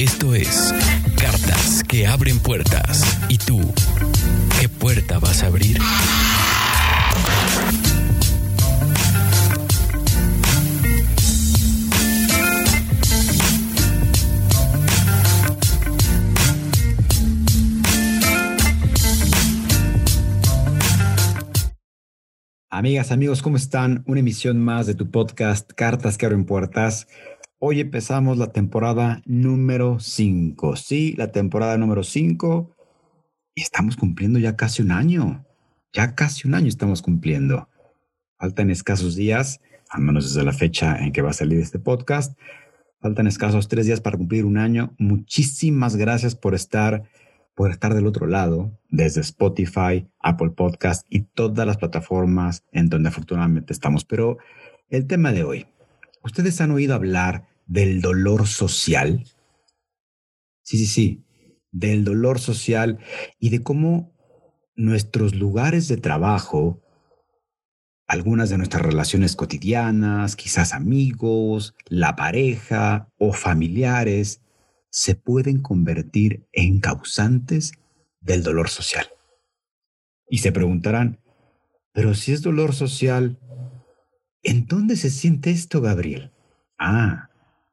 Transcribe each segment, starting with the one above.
Esto es Cartas que abren puertas. ¿Y tú? ¿Qué puerta vas a abrir? Amigas, amigos, ¿cómo están? Una emisión más de tu podcast Cartas que abren puertas. Hoy empezamos la temporada número 5. Sí, la temporada número 5. Y estamos cumpliendo ya casi un año. Ya casi un año estamos cumpliendo. Faltan escasos días, al menos desde la fecha en que va a salir este podcast. Faltan escasos tres días para cumplir un año. Muchísimas gracias por estar, por estar del otro lado, desde Spotify, Apple Podcast y todas las plataformas en donde afortunadamente estamos. Pero el tema de hoy, ¿ustedes han oído hablar del dolor social. Sí, sí, sí, del dolor social y de cómo nuestros lugares de trabajo, algunas de nuestras relaciones cotidianas, quizás amigos, la pareja o familiares, se pueden convertir en causantes del dolor social. Y se preguntarán, pero si es dolor social, ¿en dónde se siente esto, Gabriel? Ah,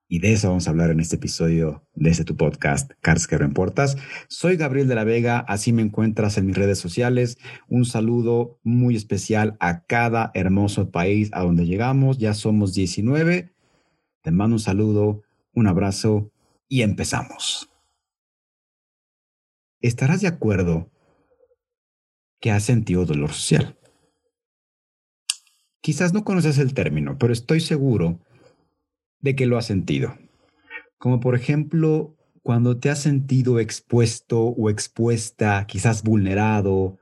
y de eso vamos a hablar en este episodio de este tu podcast, Cars que Importas. Soy Gabriel de la Vega, así me encuentras en mis redes sociales. Un saludo muy especial a cada hermoso país a donde llegamos. Ya somos 19. Te mando un saludo, un abrazo y empezamos. ¿Estarás de acuerdo que has sentido dolor social? Quizás no conoces el término, pero estoy seguro de que lo has sentido. Como por ejemplo, cuando te has sentido expuesto o expuesta, quizás vulnerado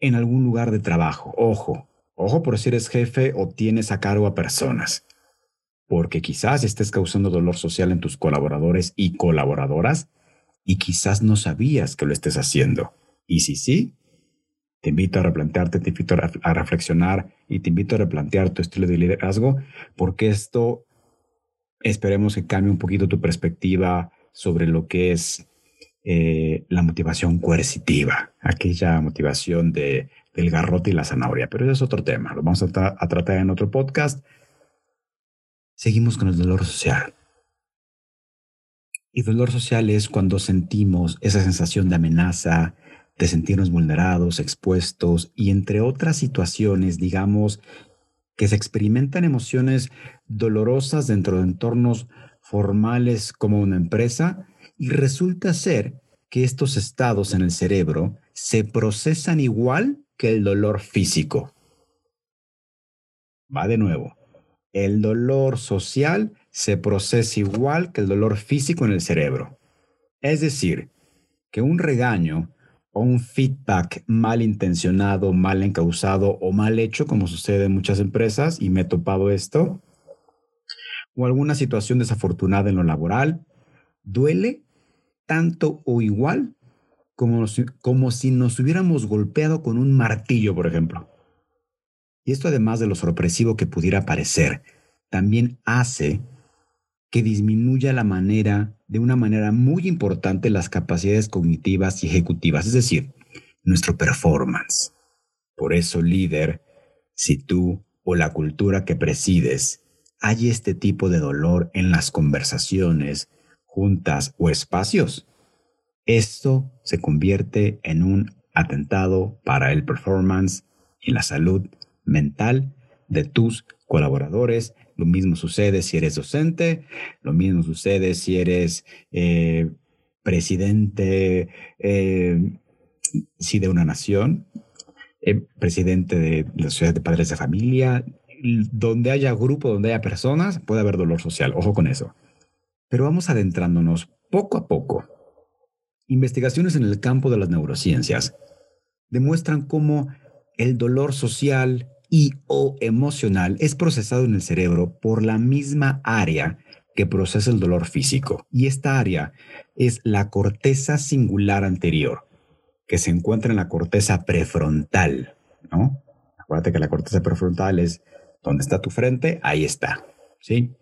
en algún lugar de trabajo. Ojo, ojo por si eres jefe o tienes a cargo a personas. Porque quizás estés causando dolor social en tus colaboradores y colaboradoras y quizás no sabías que lo estés haciendo. Y si sí, te invito a replantearte, te invito a reflexionar y te invito a replantear tu estilo de liderazgo porque esto Esperemos que cambie un poquito tu perspectiva sobre lo que es eh, la motivación coercitiva, aquella motivación de, del garrote y la zanahoria. Pero ese es otro tema, lo vamos a, a tratar en otro podcast. Seguimos con el dolor social. Y dolor social es cuando sentimos esa sensación de amenaza, de sentirnos vulnerados, expuestos y entre otras situaciones, digamos, que se experimentan emociones dolorosas dentro de entornos formales como una empresa y resulta ser que estos estados en el cerebro se procesan igual que el dolor físico. Va de nuevo. El dolor social se procesa igual que el dolor físico en el cerebro. Es decir, que un regaño un feedback mal intencionado, mal encausado o mal hecho, como sucede en muchas empresas, y me he topado esto, o alguna situación desafortunada en lo laboral, duele tanto o igual como si, como si nos hubiéramos golpeado con un martillo, por ejemplo. Y esto además de lo sorpresivo que pudiera parecer, también hace que disminuya la manera, de una manera muy importante, las capacidades cognitivas y ejecutivas, es decir, nuestro performance. Por eso, líder, si tú o la cultura que presides hay este tipo de dolor en las conversaciones, juntas o espacios, esto se convierte en un atentado para el performance y la salud mental de tus colaboradores lo mismo sucede si eres docente, lo mismo sucede si eres eh, presidente, eh, de una nación, eh, presidente de la sociedad de padres de familia, donde haya grupo, donde haya personas, puede haber dolor social. Ojo con eso. Pero vamos adentrándonos poco a poco Investigaciones en el campo de las neurociencias demuestran cómo el dolor social y o emocional es procesado en el cerebro por la misma área que procesa el dolor físico. Y esta área es la corteza singular anterior, que se encuentra en la corteza prefrontal, ¿no? Acuérdate que la corteza prefrontal es donde está tu frente, ahí está, ¿sí?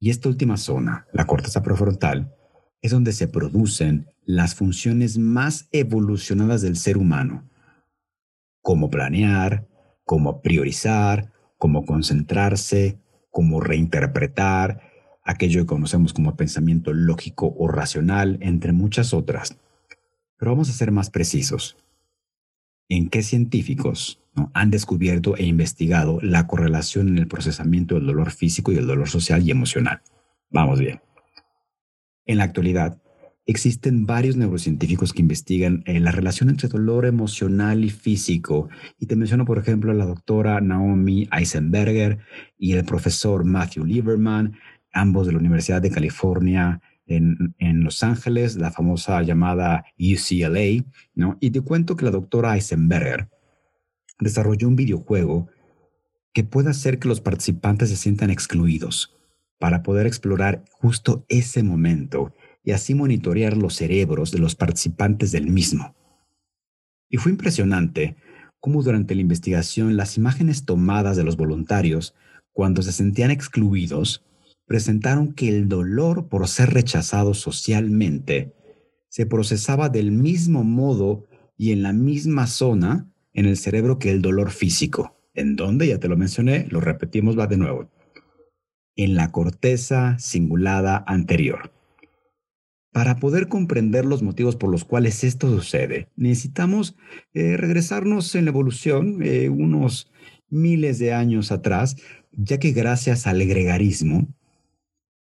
Y esta última zona, la corteza prefrontal, es donde se producen las funciones más evolucionadas del ser humano, como planear, como priorizar, como concentrarse, como reinterpretar, aquello que conocemos como pensamiento lógico o racional, entre muchas otras. Pero vamos a ser más precisos. ¿En qué científicos han descubierto e investigado la correlación en el procesamiento del dolor físico y el dolor social y emocional? Vamos bien. En la actualidad, existen varios neurocientíficos que investigan eh, la relación entre dolor emocional y físico. Y te menciono, por ejemplo, a la doctora Naomi Eisenberger y el profesor Matthew Lieberman, ambos de la Universidad de California en, en, Los Ángeles, la famosa llamada UCLA, ¿no? Y te cuento que la doctora Eisenberger desarrolló un videojuego que puede hacer que los participantes se sientan excluidos para poder explorar justo ese momento y así monitorear los cerebros de los participantes del mismo. Y fue impresionante cómo durante la investigación las imágenes tomadas de los voluntarios, cuando se sentían excluidos, presentaron que el dolor por ser rechazado socialmente se procesaba del mismo modo y en la misma zona en el cerebro que el dolor físico. ¿En dónde? Ya te lo mencioné, lo repetimos, va de nuevo. En la corteza cingulada anterior. Para poder comprender los motivos por los cuales esto sucede, necesitamos eh, regresarnos en la evolución eh, unos miles de años atrás, ya que gracias al gregarismo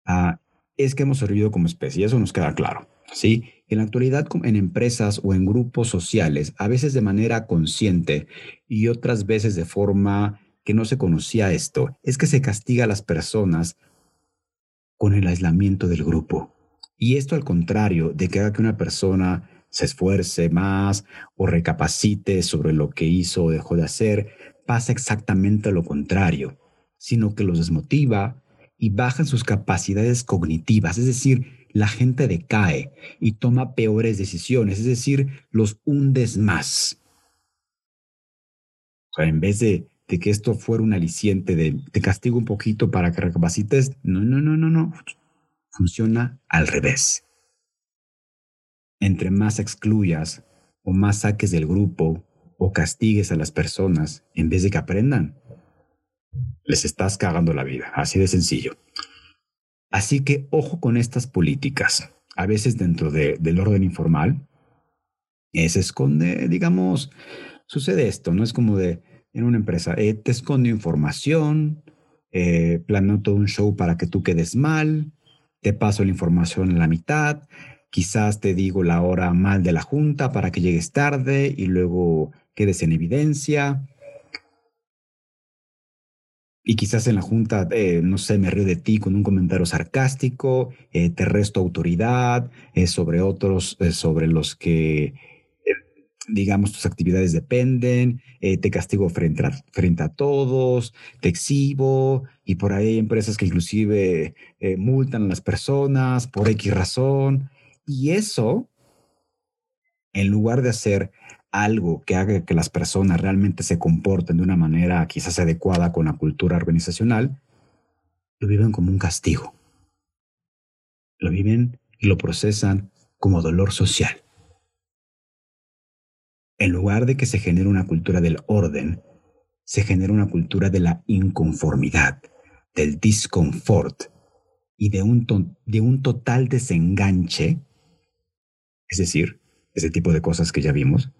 ah, es que hemos sobrevivido como especie, eso nos queda claro. ¿sí? En la actualidad, en empresas o en grupos sociales, a veces de manera consciente y otras veces de forma que no se conocía esto, es que se castiga a las personas con el aislamiento del grupo. Y esto al contrario de que haga que una persona se esfuerce más o recapacite sobre lo que hizo o dejó de hacer, pasa exactamente lo contrario, sino que los desmotiva y bajan sus capacidades cognitivas, es decir, la gente decae y toma peores decisiones, es decir, los hundes más. O sea, en vez de, de que esto fuera un aliciente de te castigo un poquito para que recapacites, no, no, no, no, no funciona al revés. Entre más excluyas o más saques del grupo o castigues a las personas en vez de que aprendan, les estás cagando la vida, así de sencillo. Así que ojo con estas políticas. A veces dentro del orden informal se esconde, digamos, sucede esto, no es como de en una empresa, eh, te esconde información, eh, planeo todo un show para que tú quedes mal, te paso la información en la mitad, quizás te digo la hora mal de la junta para que llegues tarde y luego quedes en evidencia. Y quizás en la junta, eh, no sé, me río de ti con un comentario sarcástico, eh, te resto autoridad eh, sobre otros, sobre los que digamos, tus actividades dependen, eh, te castigo frente a, frente a todos, te exhibo, y por ahí hay empresas que inclusive eh, multan a las personas por X razón. Y eso, en lugar de hacer algo que haga que las personas realmente se comporten de una manera quizás adecuada con la cultura organizacional, lo viven como un castigo. Lo viven y lo procesan como dolor social. En lugar de que se genere una cultura del orden, se genera una cultura de la inconformidad, del disconfort y de un, de un total desenganche, es decir, ese tipo de cosas que ya vimos,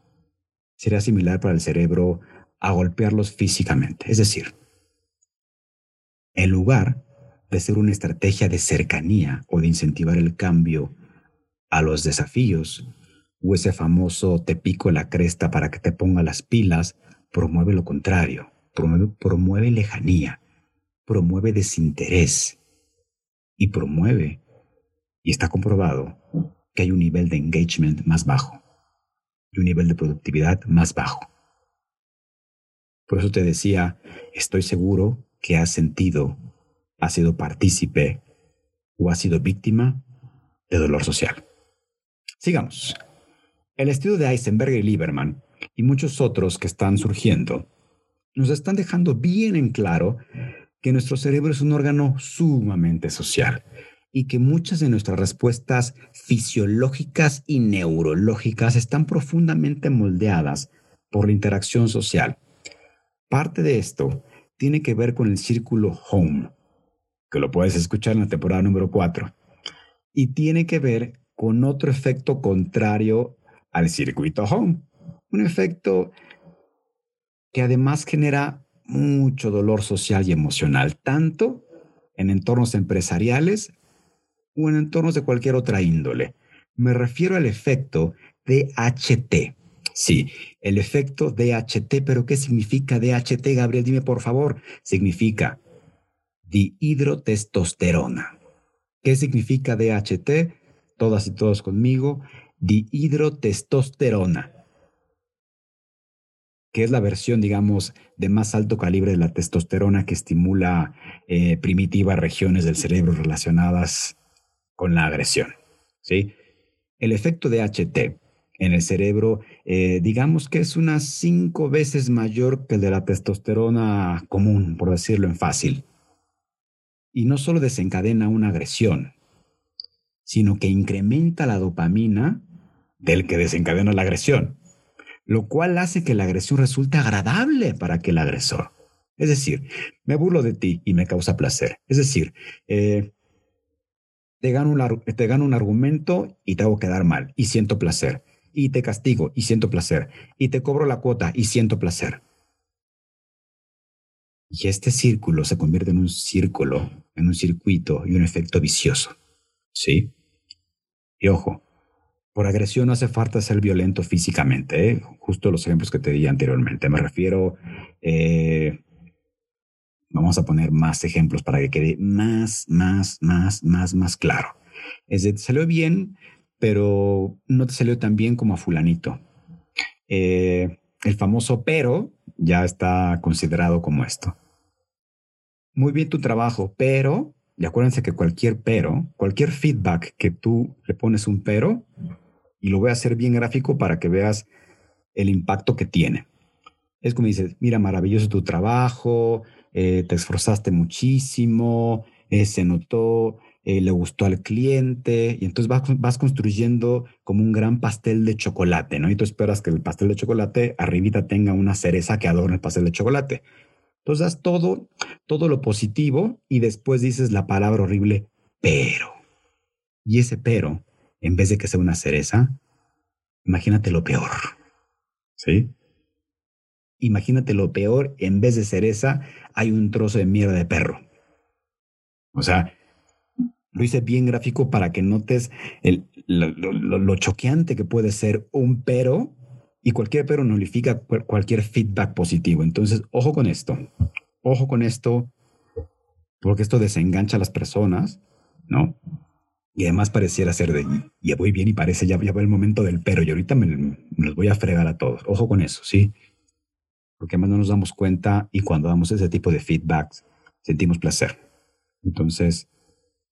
sería similar para el cerebro a golpearlos físicamente. Es decir, en lugar de ser una estrategia de cercanía o de incentivar el cambio a los desafíos o ese famoso te pico la cresta para que te ponga las pilas, promueve lo contrario, promueve, promueve lejanía, promueve desinterés y promueve, y está comprobado, que hay un nivel de engagement más bajo y un nivel de productividad más bajo. Por eso te decía, estoy seguro que has sentido, has sido partícipe o has sido víctima de dolor social. Sigamos. El estudio de Eisenberg y Lieberman y muchos otros que están surgiendo nos están dejando bien en claro que nuestro cerebro es un órgano sumamente social y que muchas de nuestras respuestas fisiológicas y neurológicas están profundamente moldeadas por la interacción social. Parte de esto tiene que ver con el círculo home, que lo puedes escuchar en la temporada número 4, y tiene que ver con otro efecto contrario al circuito home, un efecto que además genera mucho dolor social y emocional, tanto en entornos empresariales o en entornos de cualquier otra índole. Me refiero al efecto DHT. Sí, el efecto DHT, pero ¿qué significa DHT, Gabriel? Dime por favor. Significa dihidrotestosterona. ¿Qué significa DHT? Todas y todos conmigo. Dihidrotestosterona que es la versión, digamos, de más alto calibre de la testosterona que estimula eh, primitivas regiones del cerebro relacionadas con la agresión. ¿sí? El efecto de HT en el cerebro, eh, digamos que es unas cinco veces mayor que el de la testosterona común, por decirlo en fácil. Y no solo desencadena una agresión, sino que incrementa la dopamina del que desencadena la agresión lo cual hace que la agresión resulte agradable para aquel agresor. Es decir, me burlo de ti y me causa placer. Es decir, eh, te, gano un, te gano un argumento y te hago quedar mal y siento placer. Y te castigo y siento placer. Y te cobro la cuota y siento placer. Y este círculo se convierte en un círculo, en un circuito y un efecto vicioso. ¿Sí? Y ojo, por agresión no hace falta ser violento físicamente, ¿eh? justo los ejemplos que te di anteriormente. Me refiero, eh, vamos a poner más ejemplos para que quede más, más, más, más, más claro. Es decir, te salió bien, pero no te salió tan bien como a fulanito. Eh, el famoso pero ya está considerado como esto. Muy bien tu trabajo, pero, y acuérdense que cualquier pero, cualquier feedback que tú le pones un pero, y lo voy a hacer bien gráfico para que veas el impacto que tiene. Es como dices, mira, maravilloso tu trabajo, eh, te esforzaste muchísimo, eh, se notó, eh, le gustó al cliente, y entonces vas, vas, construyendo como un gran pastel de chocolate, ¿no? Y tú esperas que el pastel de chocolate arribita tenga una cereza que adorne el pastel de chocolate. Entonces das todo, todo lo positivo y después dices la palabra horrible, pero. Y ese pero en vez de que sea una cereza, imagínate lo peor. ¿Sí? Imagínate lo peor, en vez de cereza, hay un trozo de mierda de perro. O sea, lo hice bien gráfico para que notes lo, choqueante que puede ser un pero y cualquier pero nulifica cualquier feedback positivo. Entonces, ojo con esto, ojo con esto, porque esto desengancha a las personas, ¿no? Y además pareciera ser de, ya voy bien y parece, ya, ya va el momento del pero y ahorita me, los voy a fregar a todos. Ojo con eso, ¿sí? Porque además no nos damos cuenta y cuando damos ese tipo de feedbacks sentimos placer. Entonces,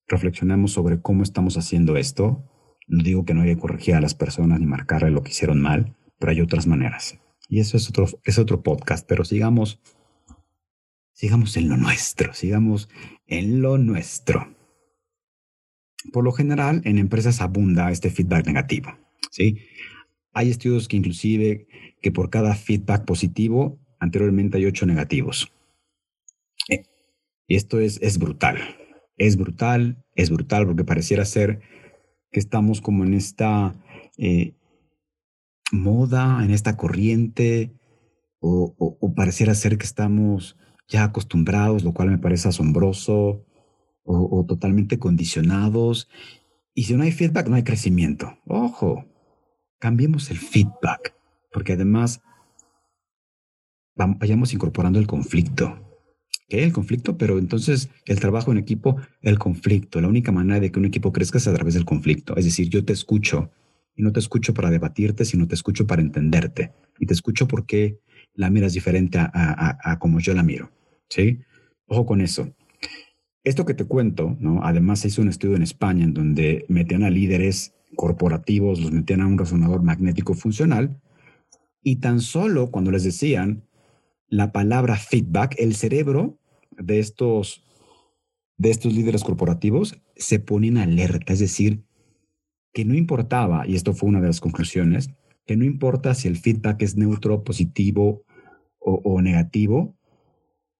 reflexionamos sobre cómo estamos haciendo esto. No digo que no haya que corregir a las personas ni marcarle lo que hicieron mal, pero hay otras maneras. Y eso es otro, es otro podcast, pero sigamos, sigamos en lo nuestro, sigamos en lo nuestro. Por lo general, en empresas abunda este feedback negativo. ¿sí? Hay estudios que inclusive que por cada feedback positivo, anteriormente hay ocho negativos. Eh, y esto es, es brutal. Es brutal, es brutal porque pareciera ser que estamos como en esta eh, moda, en esta corriente, o, o pareciera ser que estamos ya acostumbrados, lo cual me parece asombroso o, totalmente condicionados. Y si no hay feedback, no hay crecimiento. Ojo, cambiemos el feedback, porque además vayamos incorporando el conflicto. ¿Qué? El conflicto, pero entonces el trabajo en equipo, el conflicto. La única manera de que un equipo crezca es a través del conflicto. Es decir, yo te escucho y no te escucho para debatirte, sino te escucho para entenderte. Y te escucho porque la miras diferente a, a, como yo la miro. ¿Sí? Ojo con eso. Esto que te cuento, ¿no? Además se hizo un estudio en España en donde metían a líderes corporativos, los metían a un resonador magnético funcional y tan solo cuando les decían la palabra feedback, el cerebro de estos, de estos líderes corporativos se pone en alerta, es decir, que no importaba, y esto fue una de las conclusiones, que no importa si el feedback es neutro, positivo o, o negativo,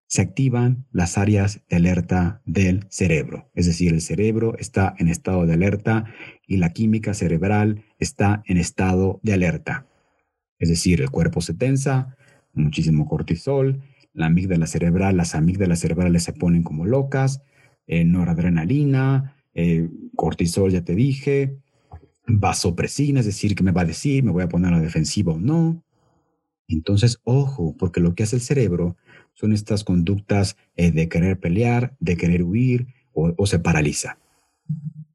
se activan las áreas de alerta del cerebro. Es decir, el cerebro está en estado de alerta y la química cerebral está en estado de alerta. Es decir, el cuerpo se tensa, muchísimo cortisol, la amígdala cerebral, las amígdalas cerebrales se ponen como locas, eh, noradrenalina, eh, cortisol, ya te dije, vasopresina, es decir, ¿qué me va a decir? ¿Me voy a poner a la defensiva o no? Entonces, ojo, porque lo que hace el cerebro son estas conductas eh, de querer pelear, de querer huir o, se paraliza.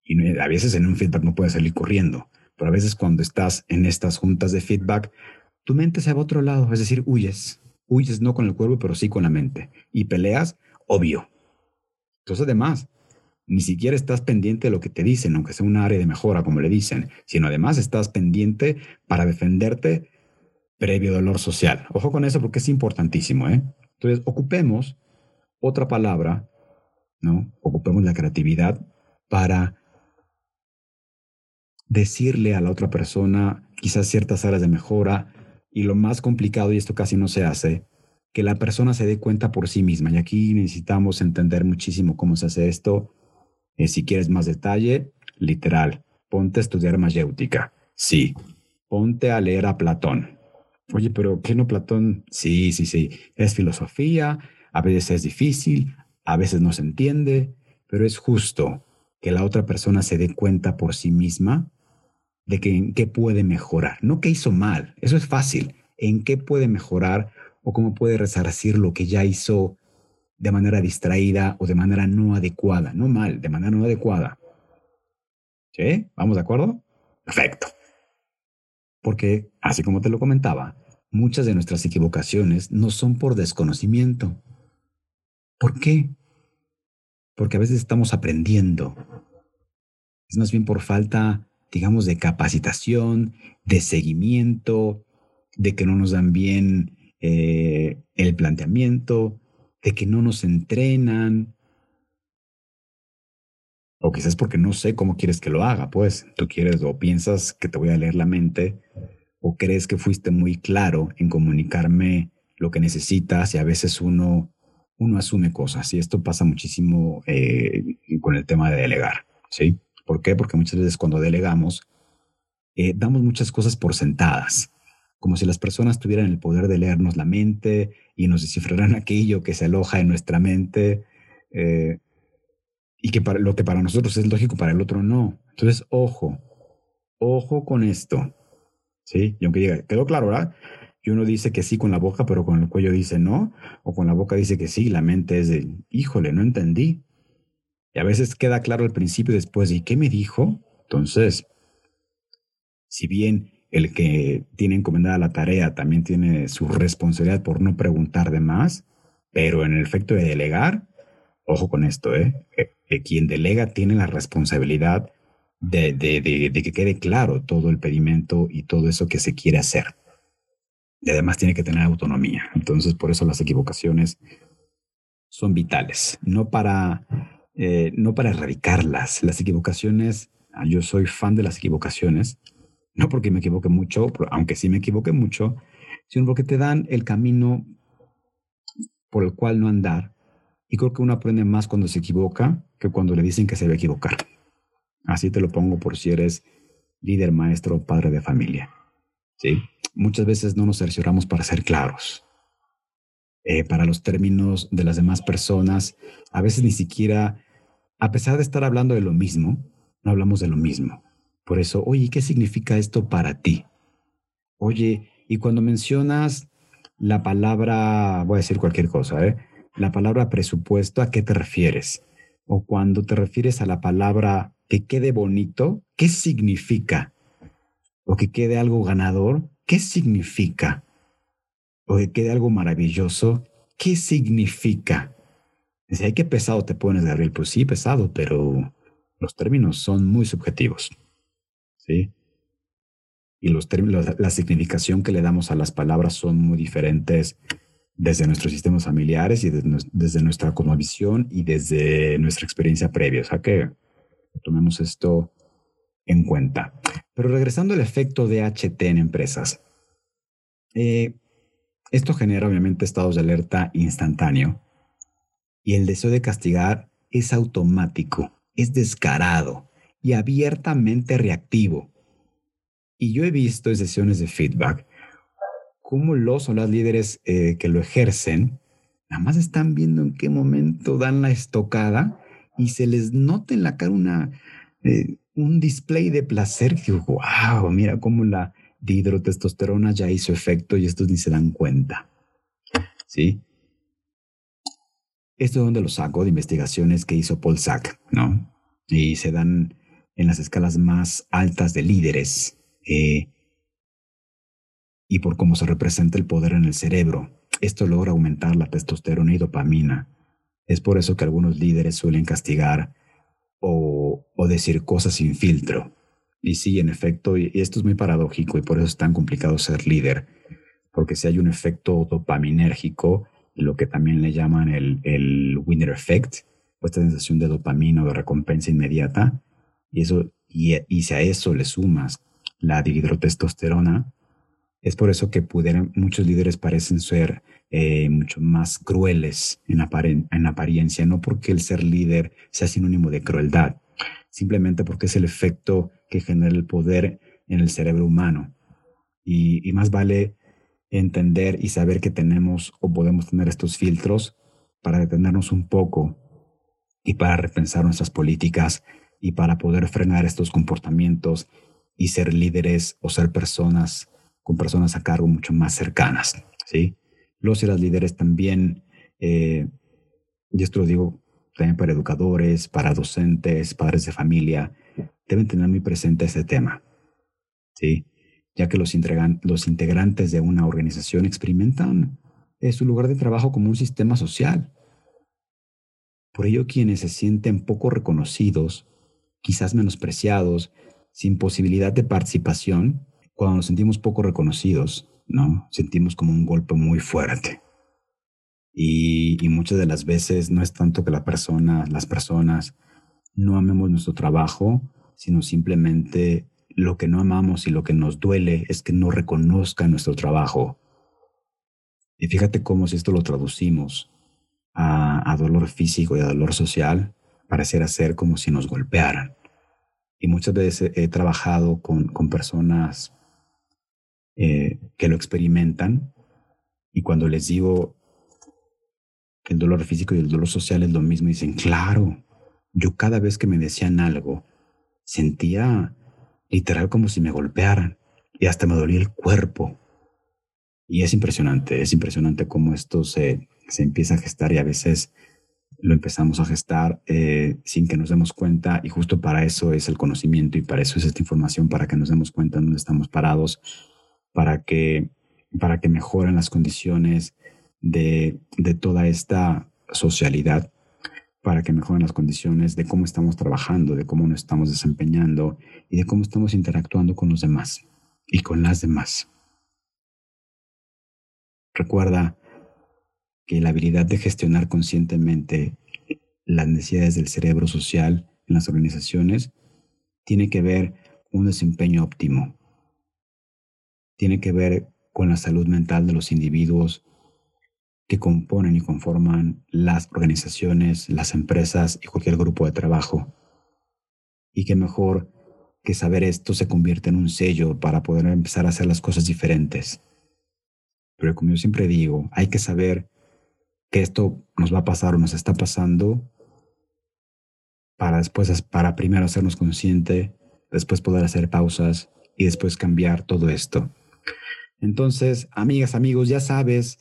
Y a veces en un feedback no puedes salir corriendo, pero a veces cuando estás en estas juntas de feedback, tu mente se va a otro lado, es decir, huyes. Huyes no con el cuerpo, pero sí con la mente. Y peleas, obvio. Entonces, además, ni siquiera estás pendiente de lo que te dicen, aunque sea un área de mejora, como le dicen, sino además estás pendiente para defenderte previo dolor social. Ojo con eso porque es importantísimo, ¿eh? Entonces, ocupemos otra palabra, ¿no? Ocupemos la creatividad para decirle a la otra persona quizás ciertas áreas de mejora, y lo más complicado, y esto casi no se hace, que la persona se dé cuenta por sí misma. Y aquí necesitamos entender muchísimo cómo se hace esto. Eh, si quieres más detalle, literal, ponte a estudiar mayéutica. Sí, ponte a leer a Platón. Oye, pero ¿qué no Platón? Sí, sí, sí, es filosofía, a veces es difícil, a veces no se entiende, pero es justo que la otra persona se dé cuenta por sí misma de que en qué puede mejorar, no qué hizo mal, eso es fácil, en qué puede mejorar o cómo puede resarcir lo que ya hizo de manera distraída o de manera no adecuada, no mal, de manera no adecuada. ¿Sí? ¿Vamos de acuerdo? Perfecto. Porque, así como te lo comentaba, muchas de nuestras equivocaciones no son por desconocimiento. ¿Por qué? Porque a veces estamos aprendiendo. Es más bien por falta digamos, de capacitación, de seguimiento, de que no nos dan bien eh, el planteamiento, de que no nos entrenan. O quizás porque no sé cómo quieres que lo haga, pues tú quieres o piensas que te voy a leer la mente o crees que fuiste muy claro en comunicarme lo que necesitas y a veces uno, uno asume cosas y esto pasa muchísimo eh, con el tema de delegar, ¿sí? ¿Por qué? Porque muchas veces cuando delegamos, eh, damos muchas cosas por sentadas, como si las personas tuvieran el poder de leernos la mente y nos descifraran aquello que se aloja en nuestra mente eh, y que para, lo que para nosotros es lógico, para el otro no. Entonces, ojo, ojo con esto. ¿Sí? Y aunque diga, quedó claro, ¿verdad? Y uno dice que sí con la boca, pero con el cuello dice no, o con la boca dice que sí, la mente es de, híjole, no entendí. Y a veces queda claro al principio y después, ¿y qué me dijo? Entonces, si bien el que tiene encomendada la tarea también tiene su responsabilidad por no preguntar de más, pero en el efecto de delegar, ojo con esto, ¿eh? eh, eh quien delega tiene la responsabilidad de, de, de, que quede claro todo el pedimento y todo eso que se quiere hacer. Y además tiene que tener autonomía. Entonces, por eso las equivocaciones son vitales, no para eh, no para erradicarlas. Las equivocaciones, ah, yo soy fan de las equivocaciones, no porque me equivoque mucho, aunque sí me equivoque mucho, sino porque te dan el camino por el cual no andar. Y creo que uno aprende más cuando se equivoca que cuando le dicen que se va a equivocar. Así te lo pongo por si eres líder, maestro, padre de familia. ¿Sí? Muchas veces no nos cercioramos para ser claros. Eh, para los términos de las demás personas. A veces ni siquiera, a pesar de estar hablando de lo mismo, no hablamos de lo mismo. Por eso, oye, ¿qué significa esto para ti? Oye, y cuando mencionas la palabra, voy a decir cualquier cosa, ¿eh? la palabra presupuesto, ¿a qué te refieres? O cuando te refieres a la palabra que quede bonito, ¿qué significa? O que quede algo ganador, ¿qué significa? O que quede algo maravilloso, ¿qué significa? Dice, ay, qué pesado te pones, Gabriel. Pues sí, pesado, pero los términos son muy subjetivos. ¿Sí? Y los términos, la significación que le damos a las palabras son muy diferentes desde nuestros sistemas familiares y desde, nuestra cosmovisión y desde nuestra experiencia previa. O sea que tomemos esto en cuenta. Pero regresando al efecto de HT en empresas. Eh, esto genera obviamente estados de alerta instantáneo y el deseo de castigar es automático, es descarado y abiertamente reactivo. Y yo he visto en sesiones de feedback cómo los o las líderes eh, que lo ejercen, nada más están viendo en qué momento dan la estocada y se les nota en la cara una, eh, un display de placer que digo, wow, mira cómo la dihidrotestosterona ya hizo efecto y estos ni se dan cuenta. ¿Sí? Esto es donde lo saco de investigaciones que hizo Paul Sack, ¿no? Y se dan en las escalas más altas de líderes. Eh, y por cómo se representa el poder en el cerebro. Esto logra aumentar la testosterona y dopamina. Es por eso que algunos líderes suelen castigar o, decir cosas sin filtro. Y sí, en efecto, y esto es muy paradójico y por eso es tan complicado ser líder, porque si hay un efecto dopaminérgico, lo que también le llaman el, winner effect, o esta sensación de dopamina o de recompensa inmediata, y, eso, y, y si a eso le sumas la dihidrotestosterona, es por eso que pudieran, muchos líderes parecen ser eh, mucho más crueles en, en apariencia, no porque el ser líder sea sinónimo de crueldad, simplemente porque es el efecto que genera el poder en el cerebro humano. Y, y más vale entender y saber que tenemos o podemos tener estos filtros para detenernos un poco y para repensar nuestras políticas y para poder frenar estos comportamientos y ser líderes o ser personas con personas a cargo mucho más cercanas, ¿sí? Los y las líderes también, eh, y esto lo digo también para educadores, para docentes, padres de familia, deben tener muy presente este tema, ¿sí? Ya que los, integrantes de una organización experimentan eh, su lugar de trabajo como un sistema social. Por ello, quienes se sienten poco reconocidos, quizás menospreciados, sin posibilidad de participación, cuando nos sentimos poco reconocidos, ¿no? Sentimos como un golpe muy fuerte. Y, muchas de las veces no es tanto que la persona, las personas no amemos nuestro trabajo, sino simplemente lo que no amamos y lo que nos duele es que no reconozcan nuestro trabajo. Y fíjate cómo si esto lo traducimos a, dolor físico y a dolor social, pareciera ser como si nos golpearan. Y muchas veces he trabajado con, con personas eh, que lo experimentan y cuando les digo que el dolor físico y el dolor social es lo mismo, dicen, claro, yo cada vez que me decían algo, sentía literal como si me golpearan y hasta me dolía el cuerpo. Y es impresionante, es impresionante cómo esto se, se empieza a gestar y a veces lo empezamos a gestar eh, sin que nos demos cuenta y justo para eso es el conocimiento y para eso es esta información, para que nos demos cuenta de dónde estamos parados para que, para que mejoren las condiciones de, de toda esta socialidad, para que mejoren las condiciones de cómo estamos trabajando, de cómo nos estamos desempeñando y de cómo estamos interactuando con los demás y con las demás. Recuerda que la habilidad de gestionar conscientemente las necesidades del cerebro social en las organizaciones tiene que ver con un desempeño óptimo, tiene que ver con la salud mental de los individuos que componen y conforman las organizaciones, las empresas y cualquier grupo de trabajo. Y que mejor que saber esto se convierte en un sello para poder empezar a hacer las cosas diferentes. Pero como yo siempre digo, hay que saber que esto nos va a pasar o nos está pasando para después, para primero hacernos consciente, después poder hacer pausas y después cambiar todo esto. Entonces, amigas, amigos, ya sabes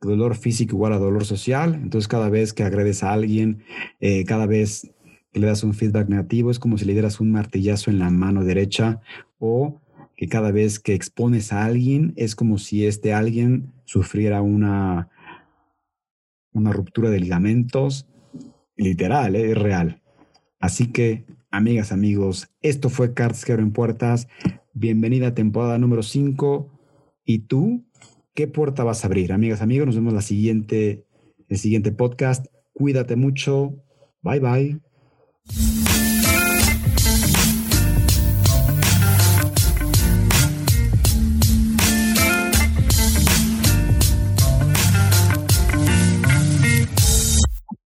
dolor físico igual a dolor social. Entonces, cada vez que agredes a alguien, eh, cada vez que le das un feedback negativo, es como si le dieras un martillazo en la mano derecha o que cada vez que expones a alguien es como si este alguien sufriera una, una ruptura de ligamentos, literal, ¿eh? es real. Así que, amigas, amigos, esto fue Cartas que abren puertas. Bienvenida a temporada número 5. ¿Y tú qué puerta vas a abrir? Amigas, amigos, nos vemos la siguiente, el siguiente podcast. Cuídate mucho. Bye bye.